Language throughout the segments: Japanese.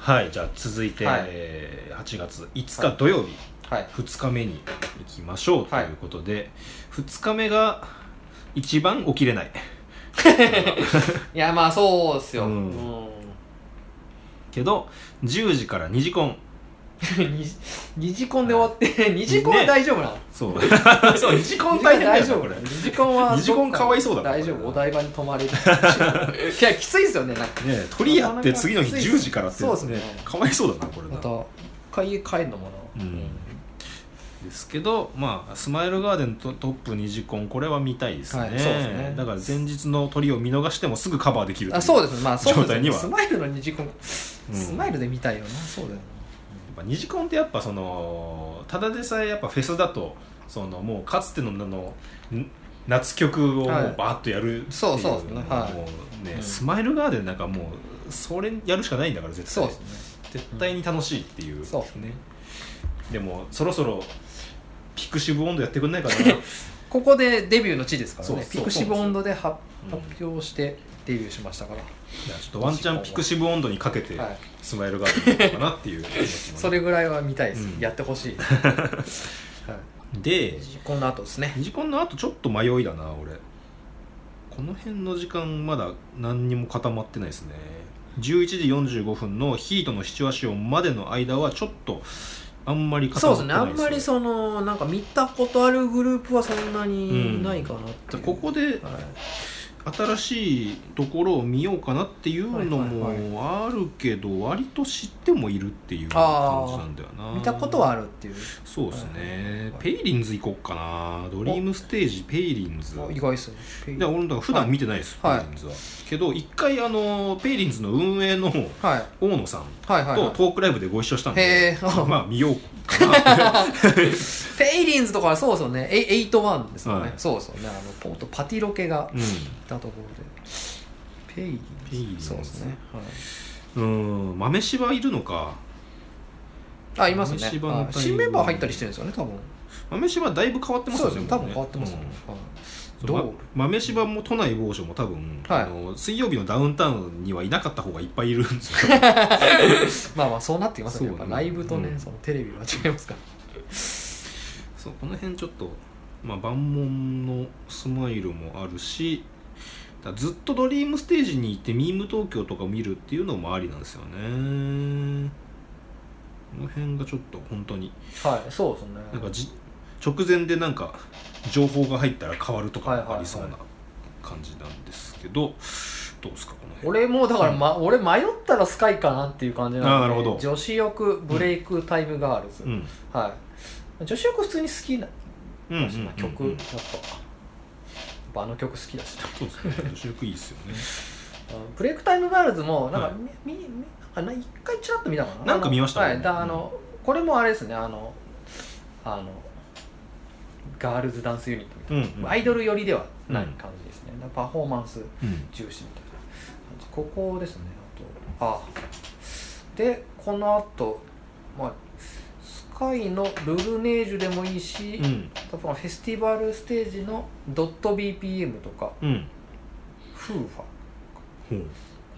はいじゃあ続いて、はい。えー8月5日土曜日、はい。2日目に行きましょうということで、2日目が一番起きれない。いやまあそうっすよ、ううん。んけど10時から2時コン 二二次コンで終わって二次コンは大丈夫なの、そう。そう2時コン大変だよ大丈夫これ。二次コンは二次コンかわいそうだな大丈夫。お台場に泊まれる。いやきついっすよねなんか。ね鳥やって次の日なかなか10時からってそうっすね。かわいそうだなこれな。また一回家帰るのもな、うん。ですけどまあスマイルガーデンとトップ2次コンこれは見たいですね,、はいそうですね。だから前日の鳥を見逃してもすぐカバーできるあそうでですね。まあそうです状態には。スマイルの二次コン、うん。スマイルで見たいよな。そうだよなぱ二次コンってやっぱそのただでさえやっぱフェスだとそのもうかつてのあのん夏曲をもうはい。バーッとやるっていうそうそうですね。はい。もうね、うん。スマイルガーデンなんかもうそれやるしかないんだから絶対。そうですね。絶対に楽しいっていう、そうですね。でもそろそろピクシブ音頭やってくんないかな。ここでデビューの地ですからね。ピクシブ音頭で発表してデビューしましたから、じゃあちょっとワンチャンピクシブ音頭にかけてはい。スマイルガーデンやろうかなっていう気持ちもね。それぐらいは見たいです、うんやってほしい、はい、でこの後ですね。2時間の後ちょっと迷いだな俺。この辺の時間まだ何にも固まってないですね。11時45分のヒートのシチュアシオンまでの間はちょっとあんまり固そうですね。あんまりそのなんか見たことあるグループはそんなにないかなっていう、ここではい新しいところを見ようかなっていうのはいもあるけど割と知ってもいるっていう感じなんだよな。見たことはあるっていう。そうですね、はい。ペイリンズ行こっかな。ドリームステージペイリンズ。あ意外ですね。ペイいや俺だから普段見てないです、はい。ペイリンズは、けど一回あのペイリンズの運営のはい。大野さんとトークライブでご一緒したんで、まあ見ようペイリンズとかはそうですよね。エイ81ですよね、はい。そうですよね。あのポートパティロケがうん。いたところで。ペイリンズ。ペイリンズそうですね、はい。うん。豆柴いるのか。あいますね。新メンバー入ったりしてるんですよね多分。豆柴だいぶ変わってますよね多分変わってますよね、はいどう？ま豆柴も都内某所も多分、はい。あの水曜日のダウンタウンにはいなかった方がいっぱいいるんですよ。まあまあそうなってきますよね。ね。ぱライブとね、うん。そのテレビは違いますから。そうこの辺ちょっと、まあ、万門のスマイルもあるしだずっとドリームステージに行ってミーム東京とか見るっていうのもありなんですよね。この辺がちょっと本当に。はいそうですね。なんかじ直前でなんか情報が入ったら変わるとかありそうな感じなんですけど、どうですかこの辺。俺もだから、ま俺迷ったらスカイかなっていう感じなので女子力ブレイクタイムガールズ、うん。はい。女子力普通に好きなうんうんうんうん。曲、やっぱ。あの曲好きだし。そうですね。女子力いいですよね。ブレイクタイムガールズもなんか、はい。みみなんかな一回ちらっと見たかな。なんか見ましたね。はい。だあの、これもあれですね。あのあのガールズダンスユニットみたいな、うんうんアイドル寄りではない感じですね、パフォーマンスうん重視みたいな感じ。ここですねあと。あ。でこの後まあスカイのルルネージュでもいいし、うん。多分フェスティバルステージのドット BPM とかうん。フーファほう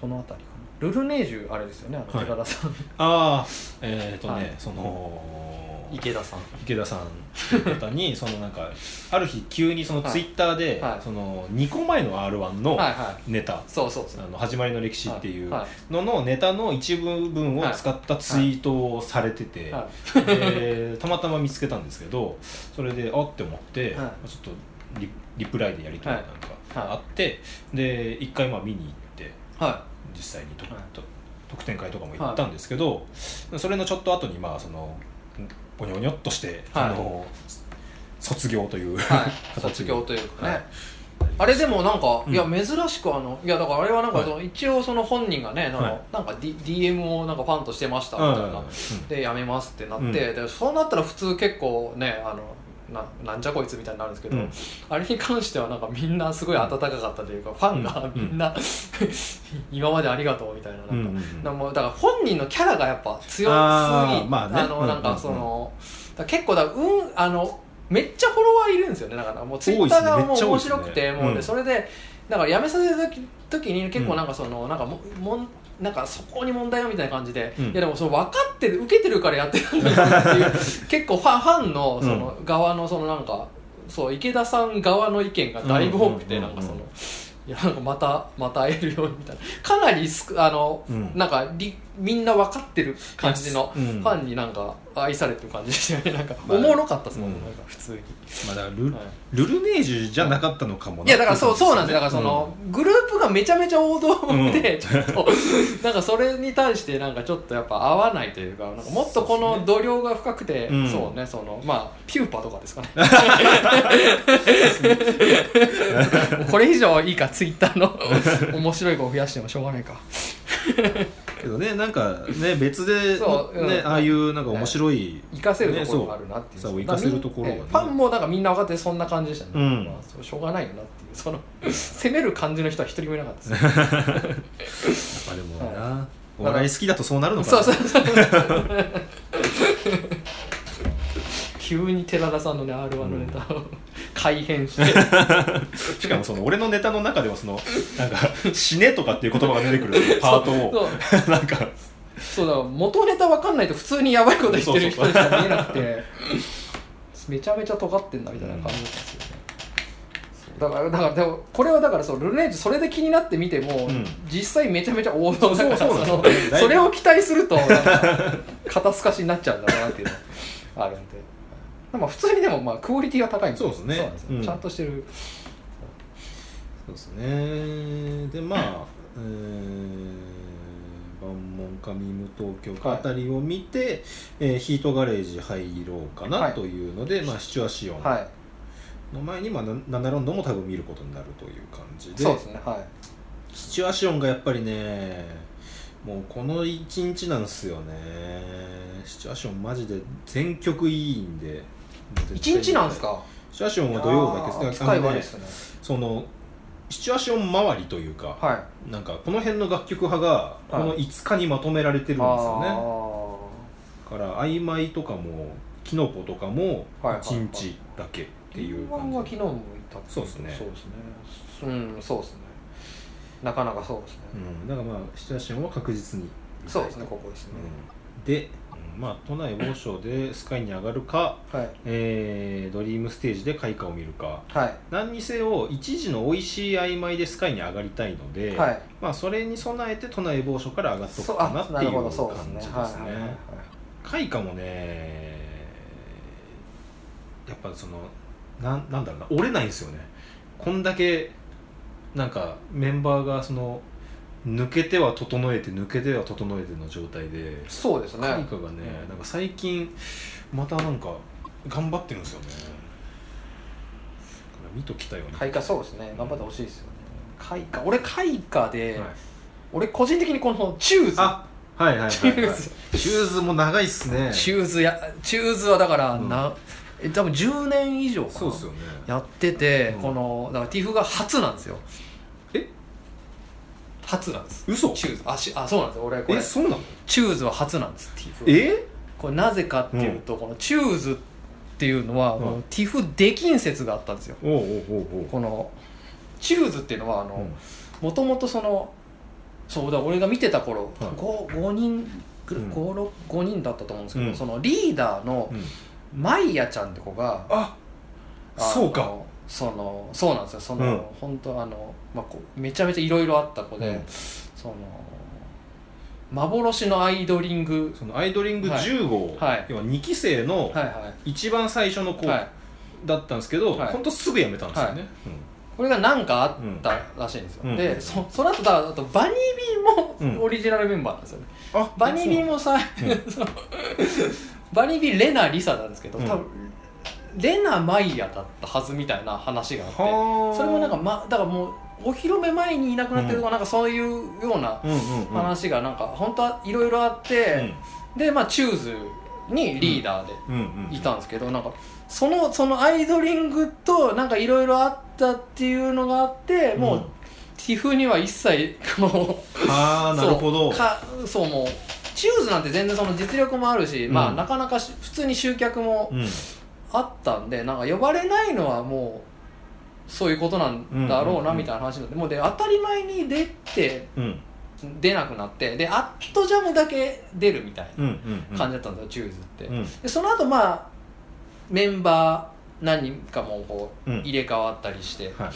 この辺りかな。ルルネージュあれですよねあのはい。寺田さん、ああえっ、とね、はい。その池田さん。池田さんっていう方に そのなんかある日急にそのはい。ツイッターで、はい。その2個前の r 1のネタ、そうそうそう。あの始まりの歴史っていうはののネタの一部分を使ったツイートをされてて、はでたまたま見つけたんですけどそれであって思って、はちょっとリリプライでやり取りなんかはい。あって、で一回まあ見に行っては実際にと、はい。と特典会とかも行ったんですけど、それのちょっと後にまあそのゴニョゴニョっとして、はい。その卒業という、い、はい、形卒業というかね、はい。あれでもなんか、うん。いや珍しくあのいやだからあれはなんかはい。その、一応その本人がねなんか,、はいなんか D DM をなんかファンとしてましたみたいな、うん。でやめますってなって、うん。でそうなったら普通結構ねあのななんじゃこいつみたいになるんですけど、うん。あれに関してはなんかみんなすごい温かかったというか、ファンがうん。みんな、今までありがとうみたいななんか、うんうんうん。だからもうだから本人のキャラがやっぱ強すぎあーまあね。のなんかその、だから結構だからうんあのめっちゃフォロワーいるんですよね。だからもうツイッターがもう面めっちゃ多いっすね。白くて、もううんでそれでだから辞めさせた時時に結構なんかその、なんかももんなんかそこに問題がみたいな感じで、うん。いやでもその分かってる受けてるからやってるんだっていう 結構ファンファンのその側のそのなんかそう池田さん側の意見がだいぶ多くて、なんかその。いやなんかまたまた会えるようにみたいな。かなりすくあの、うん。なんかりみんな分かってる感じのうん。ファンになんか愛されてる感じでしたよね。なんかまあおもろかったですもん、うん。なんか普通に、まあだからル,、はい。ルルネージュじゃなかったのかもな。いやだからそう そうなんですよ。だからその、グループがめちゃめちゃ王道で、うん。ちょっと なんかそれに対してなんかちょっとやっぱ合わないというかなんかもっとこの度量が深くてうん。そうねそのまあピューパとかですかね。これ以上いいかツイッターの面白い子を増やしてもしょうがないかけどねなんかね別でそううん。ねああいうなんか面白い、活かせるところがあるなっていう,、ねそうそう活かせるところがね。ええファンもなんかみんな分かってそんな感じでしたね、うん。まあ、そうしょうがないよなっていう。その 攻める感じの人は一人もいなかったです。やっぱでもな、お笑い好きだとそうなるのかな。そうそうそう 急に寺田さんのね r 1のネタを 改変して、しかもその俺のネタの中ではそのなんか「死ね」とかっていう言葉が出てくるパートを。なんか。そうだ元ネタ分かんないと普通にやばいこと言ってる人しか見えなくて。めちゃめちゃ尖ってんだみたいな感じだったんですよね、そうだからだからでもこれはだからそうルネージュそれで気になって見ても、うん。実際めちゃめちゃ王道だからそうそれを期待するとなんか肩透かしになっちゃうんだなっていうのがあるんでまあ普通にでもまあクオリティは高いんそうですね。なんですよ。うん。ちゃんとしてる。そうですね。でまあ えー万門かミム東京かあたりを見て、えーヒートガレージ入ろうかはない。というので、まあ、シチュアシオン。はい。の前に、まあ、な7ラウンドも多分見ることになるという感じで。そうですね。はい。シチュアシオンがやっぱりねもうこの1日なんですよね。シチュアシオンマジで全曲いいんで一日なんですか？シチュアシオンは土曜だけいやーですあのね使い悪いですね。そのシチュアション周りというか、はい。なんかこの辺の楽曲派がこの5日にまとめられてるんですよね、だから曖昧とかもキノコとかもはいはいはい。1日だけっていう感じ、は昨日もいたっていそうですね。そうですね。うんそうですね。なかなかそうですね、うん、だからまあシチュアションは確実にそうですねここですね、うん、で、うんまあ都内某所でスカイに上がるか、はい。えードリームステージで開花を見るか。はい。何にせよ一時の美味しい曖昧でスカイに上がりたいので、はい。まあそれに備えて都内某所から上がっとくそうかなっていう感じでですすね。開花もねやっぱそのなんなんだろうな折れないんですよね。こんだけなんかメンバーがその抜けては整えて抜けては整えての状態でそうですね。開花がねなんか最近またなんか頑張ってるんですよね。見ときたいよね。開花そうですね。頑張ってほしいですよね。開花。俺開花で、はい。俺個人的にこのチューズ。あはいはいはい、はい、チューズ。チューズも長いっすね。チューズやチューズはだからうん。多分10年以上かな。そうっすよね。やってて、うん。このだからティフが初なんですよ。え初なんです。嘘？チューズ。あしあそうなんです。よ俺これ。えそうなの？チューズは初なんですティフ。え？これなぜかっていうと、このチューズっていうのは、うん。ティフできん説があったんですよ。おうおうおうこのチューズっていうのはあうん。のもともとそのそうだ俺が見てた頃、はい五 5, 人ぐうん。五六5人だったと思うんですけど、うん。そのリーダーのうん。マイヤちゃんって子がああのそうかそのそうなんですよ。その、うん。本当あの、まあ、こうめちゃめちゃいろいろあった子で、うん。その幻のアイドリング。そのアイドリング10号、はい。要は2期生のはいはい。一番最初の子はい。だったんですけど、はい。ほんとすぐ辞めたんですよね、これが何かあったらしいんですよ、うん。でそその後だあとバニービーうん。もオリジナルメンバーなんですよね、バニービーもさ、バニービーレナ・リサなんですけど、うん。多分レナ・マイヤだったはずみたいな話があってはあ。それもなんか、ま、だからもうお披露目前にいなくなってるとか、なんかそういうようなうんうんうん。話がなんか本当はいろいろあって、でまあチューズにリーダーでうんうんうん。いたんですけど、なんかそのそのアイドリングとなんかいろいろあったっていうのがあってもう、うんティフには一切このああなるほど。かそうもうチューズなんて全然その実力もあるし、まあうん。なかなかし普通に集客もうんあったんでなんか呼ばれないのはもうそういうことなんだろうなみたいな話になってもうで当たり前に出てうん。出なくなってでアットジャムだけ出るみたいな感じだったんですよ、チューズって、うん。でその後まあメンバー何人かもこううん。入れ替わったりして、は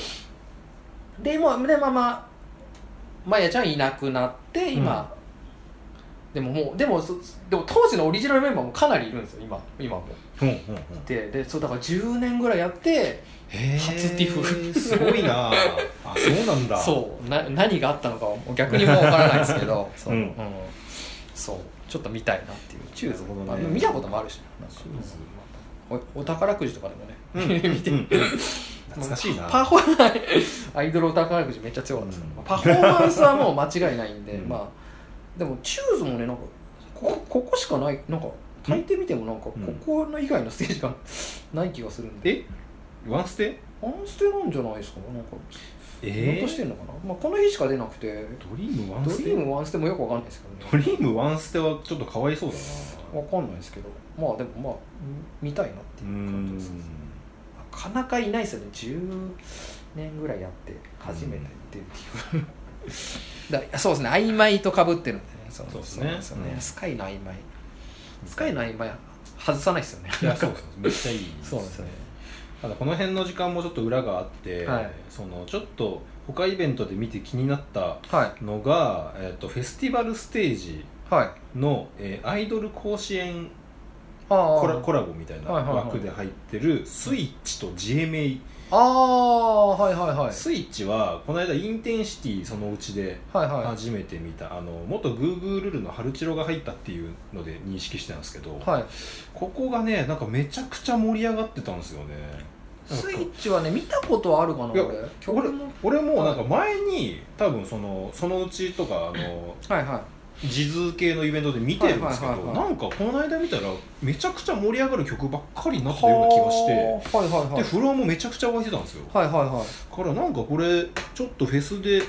い。でもうでまあまあまやちゃんいなくなって今、でももうでもそでも当時のオリジナルメンバーもかなりいるんですよ今今もででそうだから10年ぐらいやって初ティフ。すごいな。あそうなんだ。そう。な何があったのか逆にもうわからないですけど。そう,、ううん。んそう。ちょっと見たいなっていう。チューズね。まあ見たこともあるし。なんか。チューズ。おお宝くじとかでもね、うん。見て、うん懐かしいな。パフォーマンアイドルお宝くじめっちゃ強かったです、うん。パフォーマンスはもう間違いないんで、うん。まあでもチューズもねなんかここここしかないなんか大抵見てもなんかこうん。この以外のステージが ない気がするんで、え？ワンステ？アンステなんじゃないですか？なんか。え見落としてんのかな、まあ、この日しか出なくて。ドリームワンステ？ドリームワンステもよくわかんないですけドどね。リームワンステはちょっとかわいそうだな。わかんないですけど。まあでもまあ見たいなってういう感じですね。なかなかいないですよね。10年ぐらいやって初めてっていう。だそうですね。曖昧とかぶってるんでね。そうですね。ね、うん。スカイの曖昧スカイの曖昧外さないですよね。いやそうそう めっちゃいいそうですよね。ただこの辺の時間もちょっと裏があって、はい。そのちょっと他イベントで見て気になったはい。のが、えっとフェスティバルステージはい。の、えーアイドル甲子園コラコラボみたいなはいはいはい。枠で入ってるスイッチと GMA、ああはいはいはい。スイッチはこの間インテンシティそのうちではいはい。初めて見た、あの元グーグールルのハルチロが入ったっていうので認識してたんですけど、はい。ここがねなんかめちゃくちゃ盛り上がってたんですよね。なんかスイッチはね見たことはあるかないや俺。俺も。俺もなんか前に多分そのそのうちとかあのはいはい地図系のイベントで見てるんですけど、はいはいはいはい。なんかこの間見たらめちゃくちゃ盛り上がる曲ばっかりになってるような気がしてはいはいはいでフロアもめちゃくちゃ湧いてたんですよ。はいはいはい。からなんかこれちょっとフェスでフ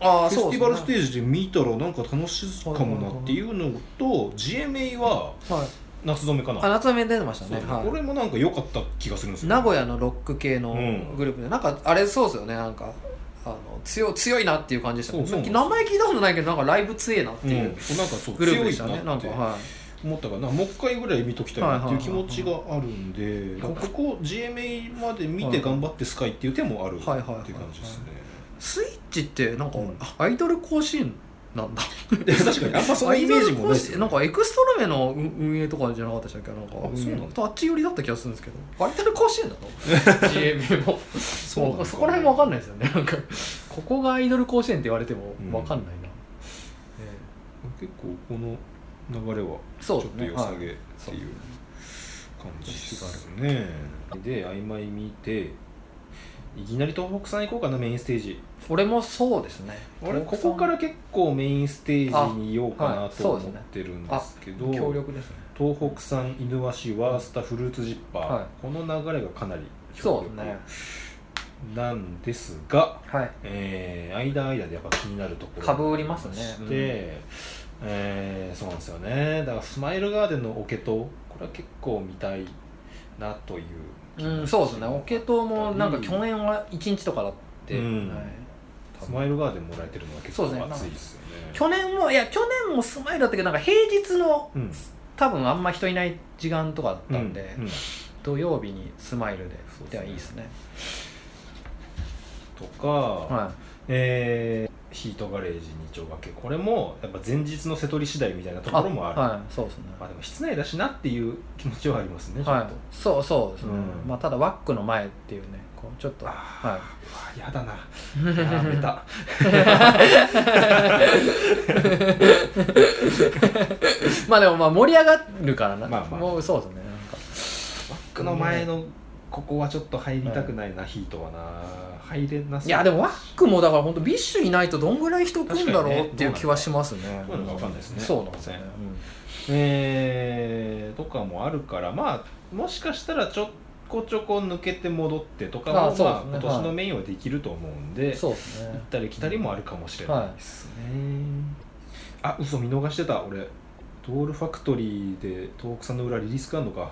あェスティバルステーージで見たらなんか楽しいかもなっていうのと GMA はジはい。夏染めかな。あ夏目出てましたね。はい。これもなんか良かった気がするんですよ。名古屋のロック系のうんグループで。なんかあれそうですよね。なんかあの強強いなっていう感じでしたね。そうそう。名前聞いたことないけどなんかライブ強えなってうん、いなんうかそうグループでしたね。強いななんかは思ったからなもう一回ぐらい見ときたいなっていう気持ちがあるんではいここ GMA まで見て頑張ってスカイっていう手もあるっていうはいはいはい感じですねい。スイッチってなんかうん。あアイドル甲子園なんだ。で確かに。あんまそのイメージもないですよなんかエクストラメの運運営とかじゃなかったでしたっけ？なんかあそうなんだ。あっち寄りだった気がするんですけど。アイドル甲子園だと？GMA も。そうそこら辺も分かんないですよね。なんか。ここがアイドル甲子園って言われてもうん。分かんないな、結構この流れはちょっと良さげっていう感じですね。で曖昧見ていきなり東北さん行こうかなメインステージ。俺もそうですね。俺ここから結構メインステージにいようかあなと思ってるんですけど、強力ですね。東北産犬鷲ワースタフルーツジッパー、はい。この流れがかなりそうですね。なんですが、はい。えー、間間でやっぱ気になるところかぶりますね。して、うん。えーそうなんですよね。だからスマイルガーデンのオケとこれは結構見たいなといううん、そうですね。オケトもなんか去年は1日とかだって、うん。はい。スマイルガーデンもらえてるのは結構そうですね。熱いですよね。去年もいや去年もスマイルだったけどなんか平日のうん。多分あんま人いない時間とかだったんで、うん。うん。土曜日にスマイルでではいいですねとか、はえーヒートガレージ二丁掛け。これもやっぱ前日の瀬取り次第みたいなところもある。はい。そうですね。まあでも室内だしなっていう気持ちはありますねちょっと、はいそうそうですね、うん。まあただワックの前っていうねこうちょっとあはうわやだな。やめた。い まあでもまあ盛り上がるからな、まあまあ。もうそうですねなんか。バックの前のここはちょっと入りたくないな、ヒートはな。入れなそういやでもワックもだから本当ビッシュいないとどんぐらい人来るんだろうっていう気はしますね。どうなのかわかんないですね。そうなんですよね、えー、とかもあるからまあもしかしたらちょこちょこ抜けて戻ってとかもあそうまあ、ですね。今年のメインはできると思うんで、そうですね。行ったり来たりもあるかもしれないですね、あ嘘見逃してた。俺ドールファクトリーで東北さんの裏リリースがあるのか。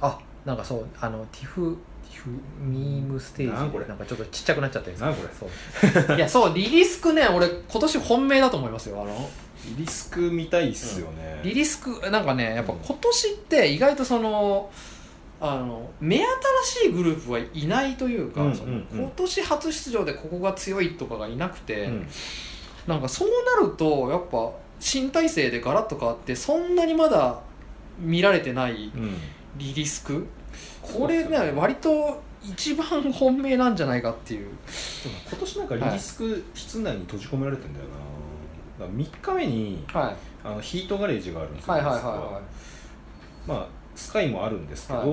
あなんかそうあのティフミームステージなんこれ？なんかちょっとちっちゃくなっちゃってるんですなんこれ？そう。いやそうリリスクね俺今年本命だと思いますよあの。リリスク見たいっすよね、リリスクなんかねやっぱ今年って意外とそのあの目新しいグループはいないというか、うんうんうん。その今年初出場でここが強いとかがいなくて、うん。なんかそうなるとやっぱ新体制でガラッと変わってそんなにまだ見られてないうんリリスク？これね割と一番本命なんじゃないかっていう。今年なんかリリスク室内に閉じ込められてんだよな、だから3日目にはい。あのヒートガレージがあるんですよ、はいはいはいはまあスカイもあるんですけど、はい。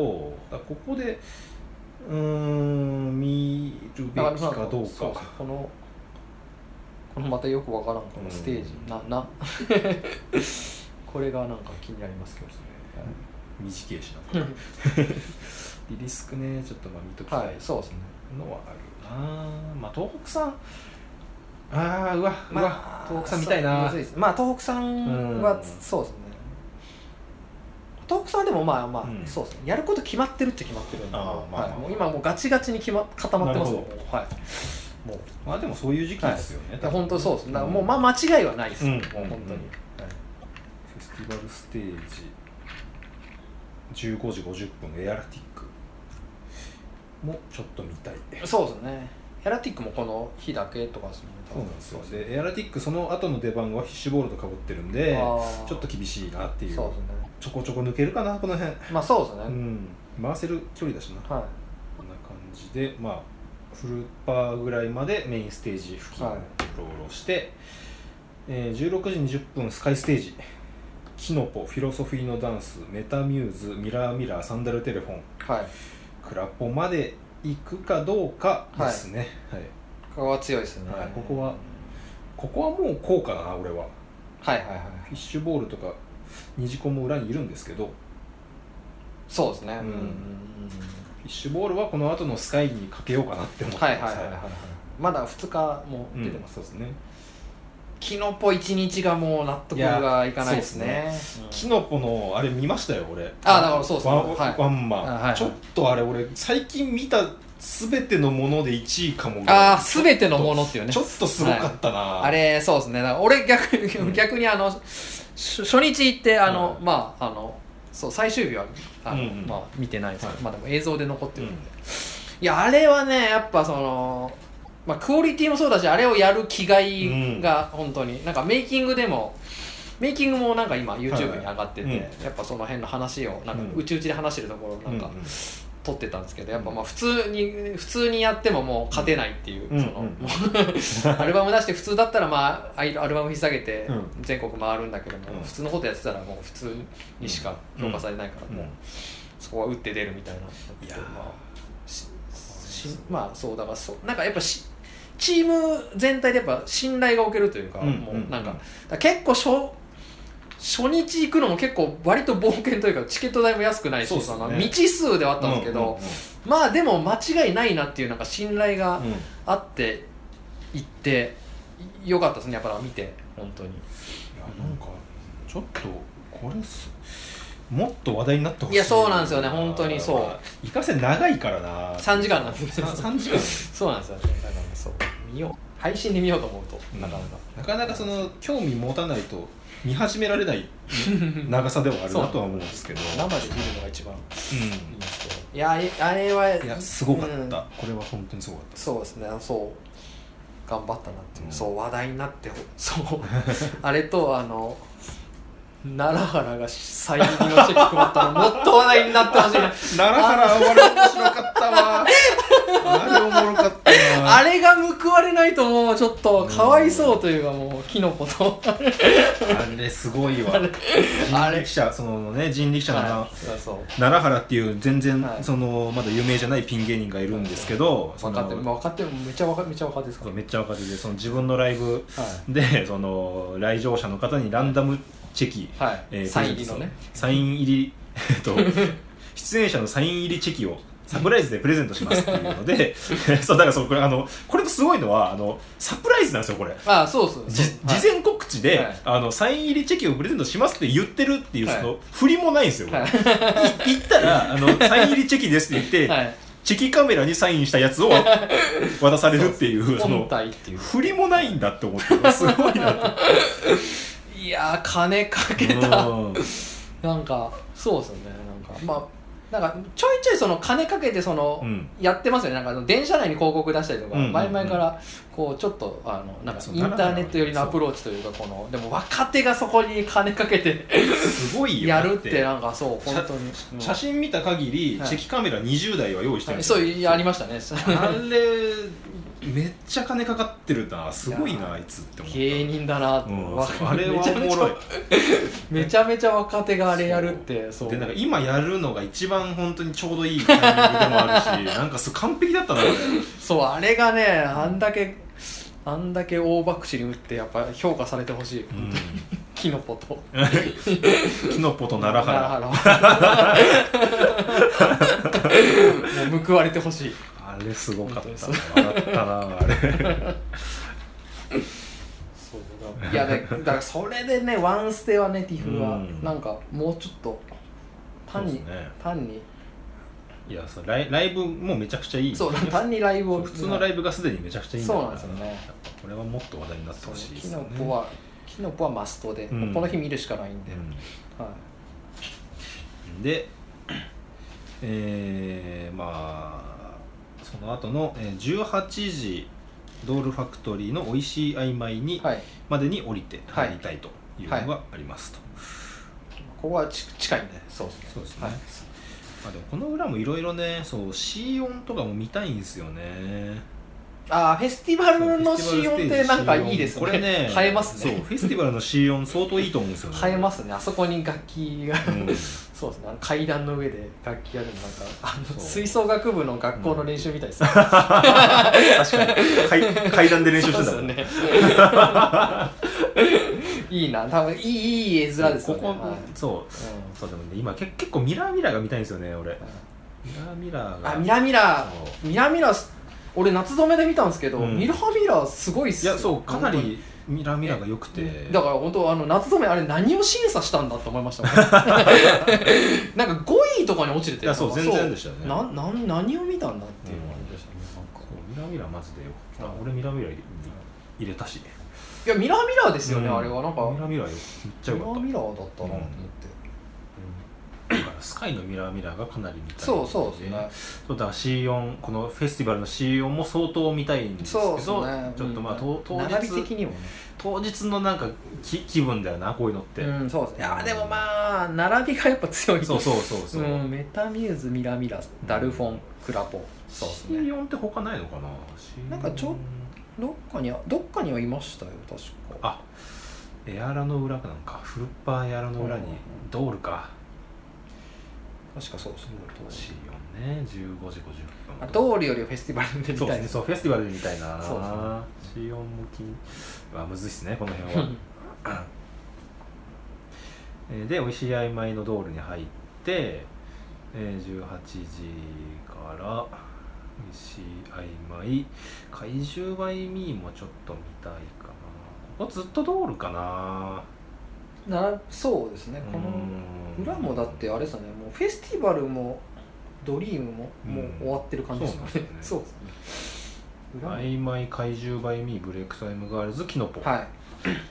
ここでうーん見るべきかどうか。このこのまたよくわからんこのステージ、なな。これがなんか気になりますけどね短いしな。リリスクねちょっとまあ見ときたはいいそうですね。のはある。な、まあ東北さん。あーうわうわ、まあ東北さん見たいな。まあ東北さんはうん。そうですね。東北さんでもまあまあ、うん。そうですね。やること決まってるっちゃ決まってるんで。はい、もう今もうガチガチに決ま固まってますもうはい。もうまあでもそういう時期ですよね、い。や本当そうです。だからんもうまあ間違いはないです、うん。もう本当に、うん。はい。フェスティバルステージ15時50分エアラティックもちょっと見たい。そうですね。エラティックもこの日だけとかですもんねそうなんですよ。でエアラティックその後の出番はフィッシュボールとかぶってるんでちょっと厳しいなっていう。そうですね。ちょこちょこ抜けるかなこの辺。まあそうですね、うん。回せる距離だしな。こはい。んな感じでまあフルパーぐらいまでメインステージ付近をはい。ロールして、えー16時20分スカイステージキノポフィロソフィーのダンスメタミューズミラーミラーサンダルテレフォン。はい。クラポまで行くかどうかですね、はい。ここは強いですね、はい。ここはここはもうこうかな俺は。はいはいはい。フィッシュボールとかニジコも裏にいるんですけど。そうですね、うん。フィッシュボールはこの後のスカイにかけようかなって思ってはいはいはいはいはい。まだ2日もうん出てます、そうですねキノポ1日がもう納得がいかないですね。うん。キノポのあれ見ましたよ俺。あだからそうそうワン,、はい。ワンマン、あはい。はい。ちょっとあれ俺最近見た全てのもので1位かもああ全てのものっていうね。ちょっとすごかったな、あれそうですね。だから俺逆に逆にあの初初日行ってあの、うん。まああのそう最終日はあの、うんうん。まあ、見てないです。けど、はい。まあでも映像で残ってるんで、うん。いやあれはねやっぱそのまあクオリティもそうだしあれをやる気概が本当に、なんかメイキングでもメイキングもなんか今 YouTube に上がってて、はいはいやっぱその辺の話をなんかうん。うちうちで話してるところなんかうんうん。撮ってたんですけどやっぱまあ普通に普通にやってももう勝てないっていう、うんその、うん アルバム出して普通だったらまあアルバム引っ提げてうん。全国回るんだけども、うん。普通のことやってたらもう普通にしか評価されないから、うん。もうそこは打って出るみたいな、いやー。まあまあそうだからそうなんかやっぱしチーム全体でやっぱ信頼がおけるというか、うんもうなんか,、結構初初日行くのも結構割と冒険というかチケット代も安くないしね。その未知数ではあったんですけど、まあでも間違いないなっていうなんか信頼があって行ってよかったですねやっぱ見て本当に。いやなんかちょっとこれすもっと話題になってほしい。いやそうなんですよね本当にそう。まあいかせ長いからな。3時間なんですよ。3時間。そうなんですよね。だからそう見よう。配信で見ようと思うと、なかなか。なかなかその興味持たないと見始められない 長さではあるなとは思うんですけど。生で見るのが一番ういいんですけど。いやあれあれはいやすごかった、うん。これは本当にすごかっそうですね。そう。頑張ったなっていう、うん。そう話題になってほそう。あれとあの奈良原がサイン入りのチェック配ったのもっと話題になってほしい奈良原あれ面白かったわ。あれおもろかったなあれが報われないともうちょっとかわいそうというかもうキノコと。あれすごいわ。人力車そのね人力車のな、はい。奈良原っていう全然、はい。そのまだ有名じゃないピン芸人がいるんですけど、分かってる、まあ、分かってる。めっちゃ分かめっちゃ分かってるですか？めっちゃ若手でその自分のライブはい。でその来場者の方にランダムチェキ、はい、えーサイン入りのね。サイン入り、えっと、出演者のサイン入りチェキをサプライズでプレゼントしますっていうので そうだからそうこれあのこれとすごいのはあのサプライズなんですよこれ。あそうそうはい。事前告知で、はい。あのサイン入りチェキをプレゼントしますって言ってるっていうはい。その振りもないんですよ、はい。い言ったら あの「サイン入りチェキです」って言って、はい。チェキカメラにサインしたやつを渡されるっていうそ本の振りもないんだって思ってすごいなといやー金かけた。うん。なんかそうですよねなんか。まあなんかちょいちょいその金かけてその、うん。やってますよね。なんか電車内に広告出したりとか、前々からこうちょっとあのなんかインターネット寄りのアプローチというかこのでも若手がそこに金かけてすごいよやるってだなんかそう本当に。写真見た限り、はい。チェキカメラ20台は用意してるんですよ。そういうありましたね。あれめっちゃ金かかってるな。すごいなあいつって思った。芸人だな。と、うんあれはおもろい。めちゃめちゃ若手があれやるってそう。でなんか今やるのが一番本当にちょうどいいタイミングでもあるし なんかす完璧だったなそうあれがねあんだけあんだけ大爆死に打ってやっぱ評価されてほしい、うん。キノコと。キノポと奈良原。原。もう報われてほしい。あれすごかった本笑ったなあれ。そうだいやねだからそれでねワンステはねティフは、うん。なんかもうちょっと単に、ね。単に。いやそうライライブもめちゃくちゃいい。そう単にライブを普通のライブブがすでにめちゃくちゃいいんだそうからなんですよね。これはもっと話題になってほしいですね。ノコはキノコはマストで、うん。この日見るしかないんで、うん。はい。でえー、まあその後の、えー18時ドールファクトリーの美味しい曖昧に、はい。までに降りて入りたいというのがありますと、ここはち近いんでそうですね。そうですね、はい。まあ、でもこの裏もいろいろねそう C4 とかも見たいんですよねああフェスティバルの C 音ってなんかいいですね。これね映えますね。そうフェスティバルの C 音相当いいと思うんですよね。映えますねあそこに楽器が、うん。そうですね。あの階段の上で楽器やるのなんかあの吹奏楽部の学校の練習みたいです。ね、確かに。階階段で練習してたもんね。いいな。多分いいいい絵面ですよね。ここ、はい。そう。うそうでもね今け結構ミラーミラーが見たいんですよね俺。ん。ミラーミラーが。あミラミラそう。ミラミラ俺夏染めで見たんですけど、うん。ミラミラすごいっすよ。いやそうかなりミラーミラーが良くて。だから本当あの夏染めあれ何を審査したんだって思いましたもん。なんか5位とかに落ちてて。いやそう全然でしたよねなな何を見たんだっていう。感じでしたね、なんかそうミラーミラーマジでよかった。うん俺ミラーミラー入れたし。いやミラーミラーですよね、うん。あれは。なんかミラーミラーよ。めっちゃミよかった。ラーミラーだったなと思って、スカイのミラーミラーがかなり見たいそうそうですね。そうだから C4 このフェスティバルの C4 も相当見たいんですけどね。ちょっとまあ、うん。と当並び的日にもね。当日のなんかき気分だよなこういうのって、うんそうですね。いやでもまあ並びがやっぱ強い。そうそうそうそう、うん、メタミューズミラミラダルフォンクラポ。そうですね C4 って他ないのかな？C4 なんかちょどっかにはどっかにはいましたよ確か。あエアラの裏なんか。フルッパーエアラの裏にうん。ドールか確かそうですね C4 ね。15時50分。あドールよりフェスティバルで見そうたいですね。そうフェスティバルで見たいな。そうですね C4 も気にあむずいっすねこの辺は。えーで美味しい曖昧のドールに入って、えー18時から美味しい曖昧。怪獣バイミーもちょっと見たいかな。ここずっとドールかななそうですね。このうん裏もだってあれですよね。もうフェスティバルもドリームももう終わってる感じですよね、うんそうですね。裏も。曖昧怪獣バイミーブレイクタイムガールズキノポ、はい。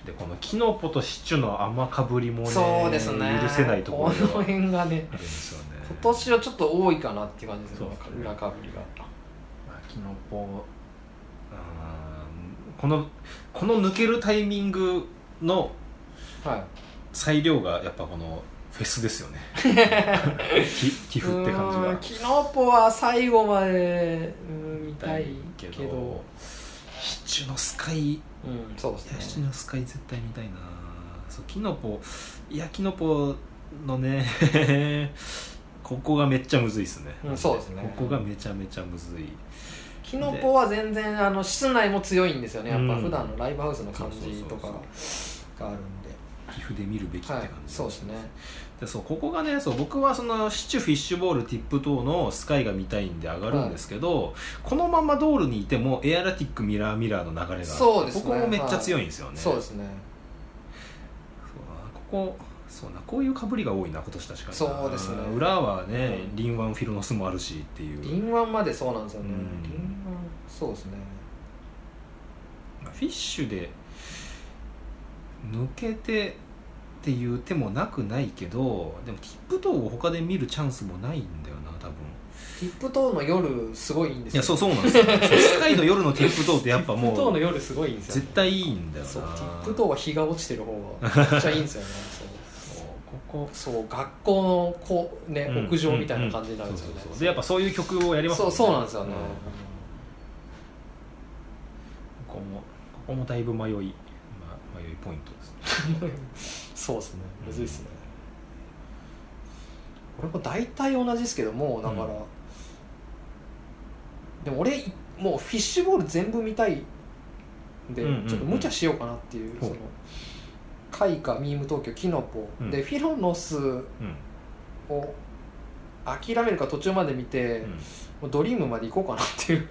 でこのキノポとシチュの甘かぶりもねそうですね。許せないところこの辺がねあるんですよね。今年はちょっと多いかなっていう感じですね。裏かぶりが。まあキノポうんこのこの抜けるタイミングのはい。裁量がやっぱこのフェスですよね。ティティフって感じが。キノポは最後までうん見たいけど。シチュのスカイ。うんそうですいやシチねュのスカイ絶対見たいな。そうキノポいやキノポのね ここがめっちゃむずいっすね、うんそうですね。ここがめちゃめちゃむずい。キノポは全然あの室内も強いんですよね。やっぱうん。普段のライブハウスの感じとかそう。があるんで寄付で見るべきっては感じ、いそうですね。でそうここがねそう僕はそのシチュフィッシュボールティップ等のスカイが見たいんで上がるんですけど、このままドールにいてもエアラティックミラーミラーの流れがそうですね。ここもめっちゃ強いんですよね、そうですね。そうここそうなこういうかぶりが多いな今年確かに。そうですね。裏はねうんリンワンフィロノスもあるしっていう。リンワンまでそうなんですよね、うん。リンワンそうですね。まあフィッシュで抜けてっていう手もなくないけどでもティップトーを他で見るチャンスもないんだよな多分。ティップトーの夜すごいいいんですいやそうそうなんですよ。スカイの夜のティップトーってやっぱティップトーもうの夜すごいいいんですよ、絶対いいんだよな。そうティップトーは日が落ちてる方がめっちゃいいんですよね。そう。ここそう学校のこう、ねうん屋上みたいな感じになるんですよね。そうそうそう。でやっぱそういう曲をやりますそうそうなんですよね、ここもここもだいぶ迷い、まあ、迷いポイントですね。そうですね。むずいですね、俺も大体同じですけどもだから、うん。でも俺もうフィッシュボール全部見たいんで、うんうんうんちょっと無茶しようかなっていう、その開花ミーム東京キノポ、うん。でフィロノスうん。を諦めるか途中まで見て、うん。もうドリームまで行こうかなっていう、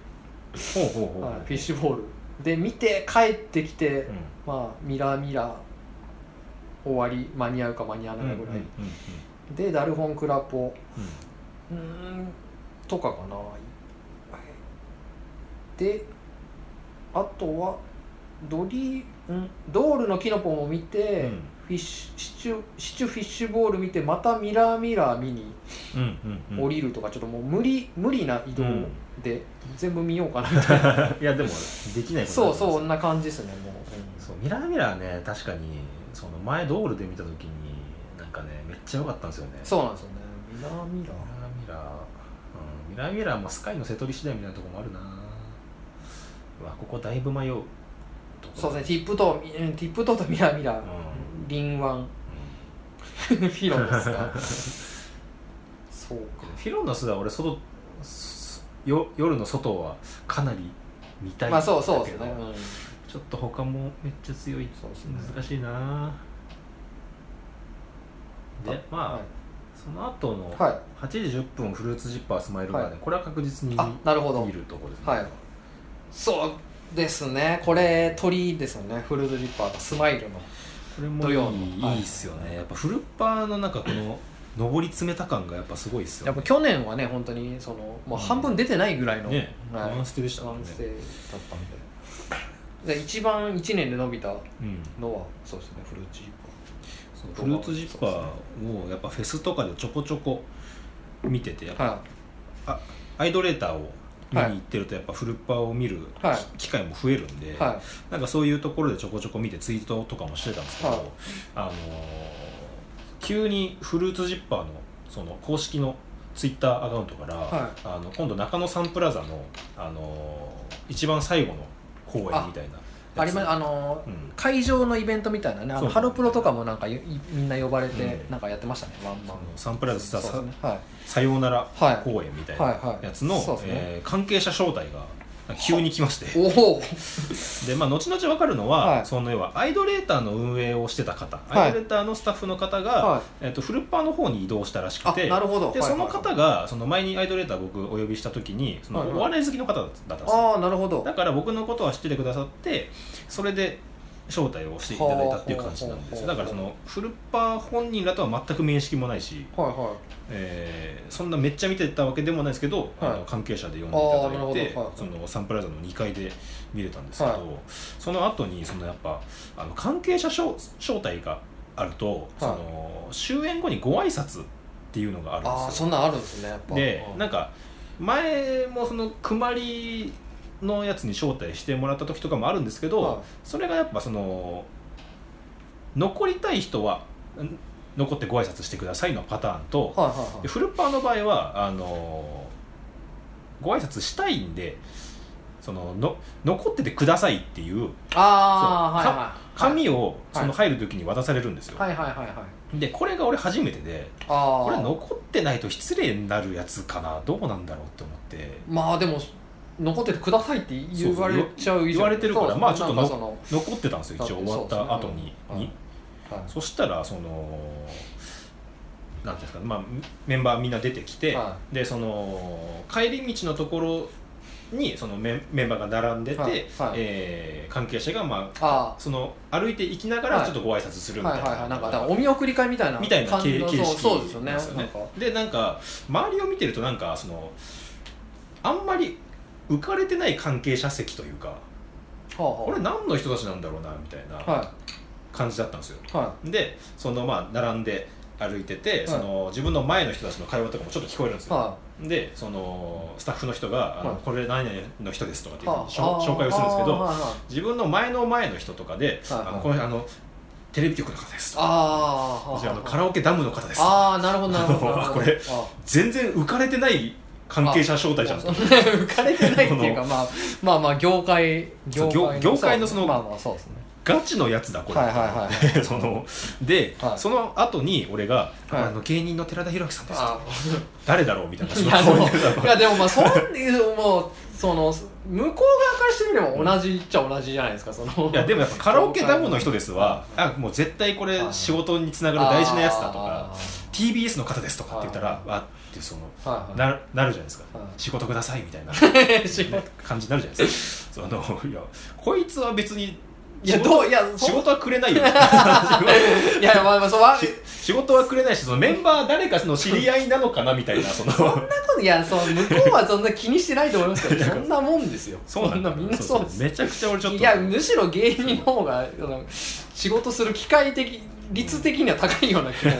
ほうほうほうほう。はいフィッシュボールで見て帰ってきて、うん。まあミラーミラー終わり間に合うか間に合わないかぐらい、でダルフォン・クラポうん。とかかな。であとはドリーんドールのキノコも見て、うん。フィッシュシチュシチュフィッシュボール見てまたミラーミラー見にうんうんうん。降りるとか、ちょっともう無理無理な移動うんで全部見ようかなみたいな、いやでもできないことそうそうんな感じですねもう、そうミラーミラーね確かにその前ドールで見た時になんかねめっちゃ良かったんですよね。そうなんですよね。ミラーミラミラーミラー、うん、ミラーミラーもスカイの瀬戸り次第みたいなところもあるな。うわここだいぶ迷うそうですねティップトーうんティップトーとミラーミラー、うリンワン。う フィロノスか？そうか。んフィロノスは俺外すよ夜の外はかなり見たいんまあだけど。そうそうですね、うん。ちょっと他もめっちゃ強い。そうですね。難しいな。でまあ、はい。その後のはい。8時10分フルーツジッパースマイルガーデン、はい。これは確実にあなるほど。見るところですね。はい。そうですね。これ鳥ですよね。フルーツジッパーがスマイルの。これも土曜の。いい,、はいいいっすよね。やっぱフルッパーのなんかこの上り詰めた感がやっぱすごいっすよね。やっぱ去年はね本当にそのもう半分出てないぐらいの、ねはい、ワンステでしたもんね。ワンステだったんで。で一番1年で伸びたうん。のはそうですねフルーツジッそうフルーツジッパーをやっぱフェスとかでちょこちょこ見ててやっパぱ、ーはアイドレーターを見に行ってるとやっぱフルッパーを見るはい。機会も増えるんで、いはい。なんかそういうところでちょこちょこ見てツイートとかもしてたんですけど、はい。あのー急にフルーツジッパーのその公式のツイッターアカウントから、はあの今度中野サンプラザの、あのー一番最後の公演みたいなありまあのーうん。会場のイベントみたいなねあのハロプロとかもなんかいみんな呼ばれてうん。なんかやってましたねワンマン。サンプラザさねはい。さようならはい。公演みたいはいはい。なやつの、そうですね。えー関係者招待が急に来まして。で、まあ、後々分かるのは、はい。その要はアイドレーターの運営をしてた方、はい。アイドレーターのスタッフの方が、はい。えっとフルッパーの方に移動したらしくあてなるほど。ではいはいはい。その方がその前にアイドレーター僕お呼びした時にそのはいはいお笑い好きの方だったんですよ、ああなるほど。だから僕のことは知っててくださってそれで招待をしていただいたっていう感じなんですよ。だからそのフルッパー本人らとは全く面識もないし、はいはえーそんなめっちゃ見てたわけでもないですけど、はい。あの関係者で呼んでいただいて、はいはい。そのサンプラザの2階で見れたんですけど、はい。その後にそのやっぱあの関係者招招待があると、その終演後にご挨拶っていうのがあるんああですよ。そんなんあるんですねでうん。なんか前もそのくまりのやつに招待してもらった時とかもあるんですけど、はい。それがやっぱその残りたい人はん残ってご挨拶してくださいのパターンと、はいはいはい。でフルッパーの場合はあのご挨拶したいんでそのの残っててくださいっていうああはいはい。紙をそのはい入る時に渡されるんですよ、はいはいはいはい。でこれが俺初めてでこれ残ってないと失礼になるやつかなどうなんだろうって思って。まあでも残っててくださいって言われちゃう以上。言われてるからまあちょっと残ってたんですよ一応終わった後に。そうですね。うんにはい。そしたらそのなんていうんですかね、まあ、メンバーみんな出てきて、はでその帰り道のところにそのメメンバーが並んでて、はい。はい。えー関係者が、まあ、あその歩いていきながらはい。ちょっとご挨拶するみたいな、はいはいはい。なんかお見送り会みたいなみたいな感じの形形式ですよね。でね。なんか。でなんか周りを見てるとなんかそのあんまり浮かれてない関係者席というかはあはあ。これ何の人たちなんだろうなみたいなは感じだったんですよ。い。はでそのまあ並んで歩いてて、その自分の前の人たちの会話とかもちょっと聞こえるんですよ、い。はでそのスタッフの人が「あのはい。これ何々の人です」とかっていう紹介をするんですけど自分の前の前の人とかで「はいはい。あのこれあのテレビ局の方です」ああじゃああ。のカラオケダムの方です」あーなるほどなるほど これあ全然浮かれてない関係者招待じゃん 浮かれてないっていうかまあまあまあ業界そう業業界のそのまあまあそうですね。ガチのやつだこれ、はいはいはいは そので、はい。その後に俺が、はい。あの芸人の寺田裕明さんですあ 誰だろうみたいないやでもまあそういうもうその向こう側からしてみれば同じっちゃ同じじゃないですかその。いやでもやっぱカラオケダムの人ですはあもう絶対これはい。仕事につながる大事なやつだとかあ TBS の方ですとかって言ったらはい。わってそのーはいはい。ななるじゃないですか。はい。仕事くださいみたいな 感じになるじゃないですか。そのいやこいつは別にいやどういや仕事はくれないよ。いやまあまあそう仕事はくれないしそのメンバー誰かの知り合いなのかなみたいなその。いやそう向こうはそんな気にしてないと思いますけどそんなもんですよ。そんだ。みんなそうです。めちゃくちゃ俺ちょっと。いやむしろ芸人の方が仕事する機会的率的には高いような気も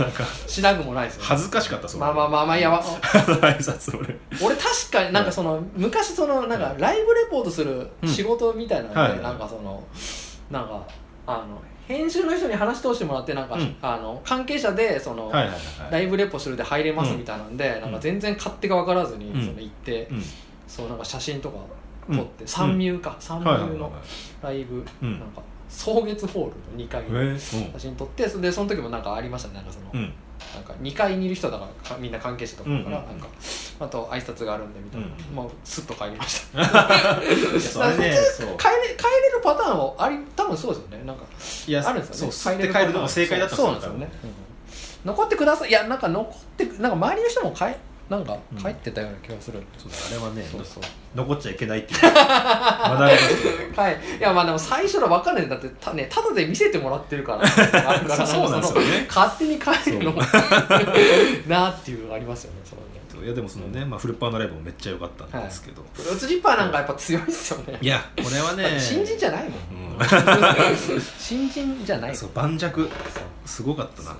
しなくもないですよ、恥ずかしかったそのまあまあまあまあいやわ 挨拶俺。俺確かになんかその昔そのなんかライブレポートする仕事みたいなので、はい。なんかそのなんかあの編集の人に話し通してもらってなんか、うん。あの関係者でその、はいはいはいはい。ライブレポするで入れますみたいなんで、なんか全然勝手が分からずにうん。その行って、うん。そうなんか写真とかうん撮って、三ミュか。三ミはいはいのライブ、うん。なんか草月ホールの2階へにえ写真撮ってそれでその時もなんかありましたね。なんかその、うん。うんなんか2階にいる人だからかみんな関係者とかだから、なんかあと挨拶があるんでみたいな、うんまあスッと帰りました。それねそう。帰れ帰れるパターンはあり多分そうですよね。なんかいやあるんですよね。そう吸って帰るのが正解だったそうそうなんですよね、うん。残ってください。いやなんか残ってなんか周りの人も帰なんかうん。帰ってたような気がする、そうあれはねそうそう。残っちゃいけないっていう。学びましたはい、いやまあでも最初の分かんない。だってた,、ね、ただで見せてもらってるから。あるからそうなんですよね。そ の勝手に帰るのも なっていうのがありますよねそのね。いやでもそのね、まあ、フルパーのライブもめっちゃ良かったんですけど、フルーツジッパーなんかやっぱ強いっすよね。いやこれはね。新人じゃないもん。うん。新人じゃない。そう盤石。すごかったな。はい。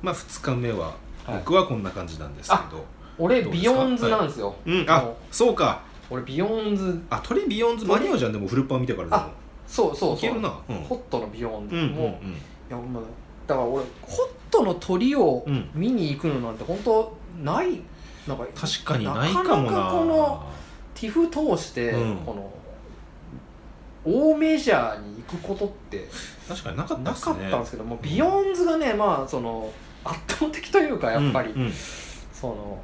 まあ2日目ははい。僕はこんな感じなんですけど、俺ビヨンズなんですよ、うん。あもうそうか。俺ビヨンズあ鳥ビヨンズ間に合うじゃんでもフルパー見てからでも。あそうそうそう。いけるな。うん。ホットのビヨンズうんうん。も、いやまあだから俺ホットの鳥をうん。見に行くのなんて本当ないなんか確かにないかもなかなかこのティフ通して、うん。この大メジャーに行くことって確かになかったね。かったんですけどもビヨンズがねまあその圧倒的というかやっぱり、うんうん。その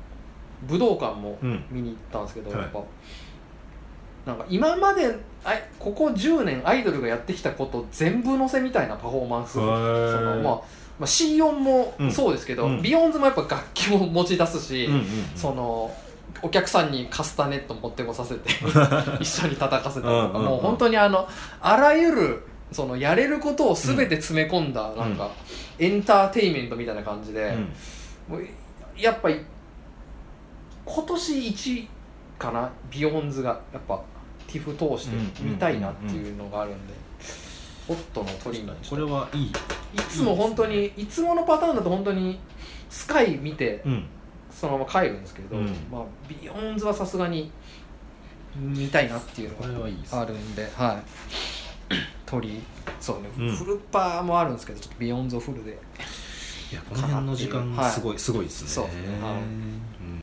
武道館もうん。見に行ったんですけど、はい。やっぱ。なんか今まであいここ10年アイドルがやってきたこと全部載せみたいなパフォーマンス。その、まあ、まあ C4 もうん。そうですけど、うん。ビヨンズもやっぱ楽器も持ち出すし、うんうんうん。そのお客さんにカスタネット持ってこさせて 一緒に叩かせたりとか、うんうんうん。もう本当にあのあらゆるそのやれることを全て詰め込んだ、なんかエンターテインメントみたいな感じで、うん。もうやっぱり今年一かなビヨンズがやっぱティフ通して見たいなっていうのがあるんで、ホットの鳥にこれはいい。いつも本当にいつものパターンだと本当にスカイ見てうん。そのまま帰るんですけど、うん。まあ、ビヨンズはさすがに見たいなっていうのがあるんではい鳥そうね、うん。フルパーもあるんですけどちょっとビヨンズをフルで。いやこの辺の時間はい。すごいすごいですね。そうですね。はい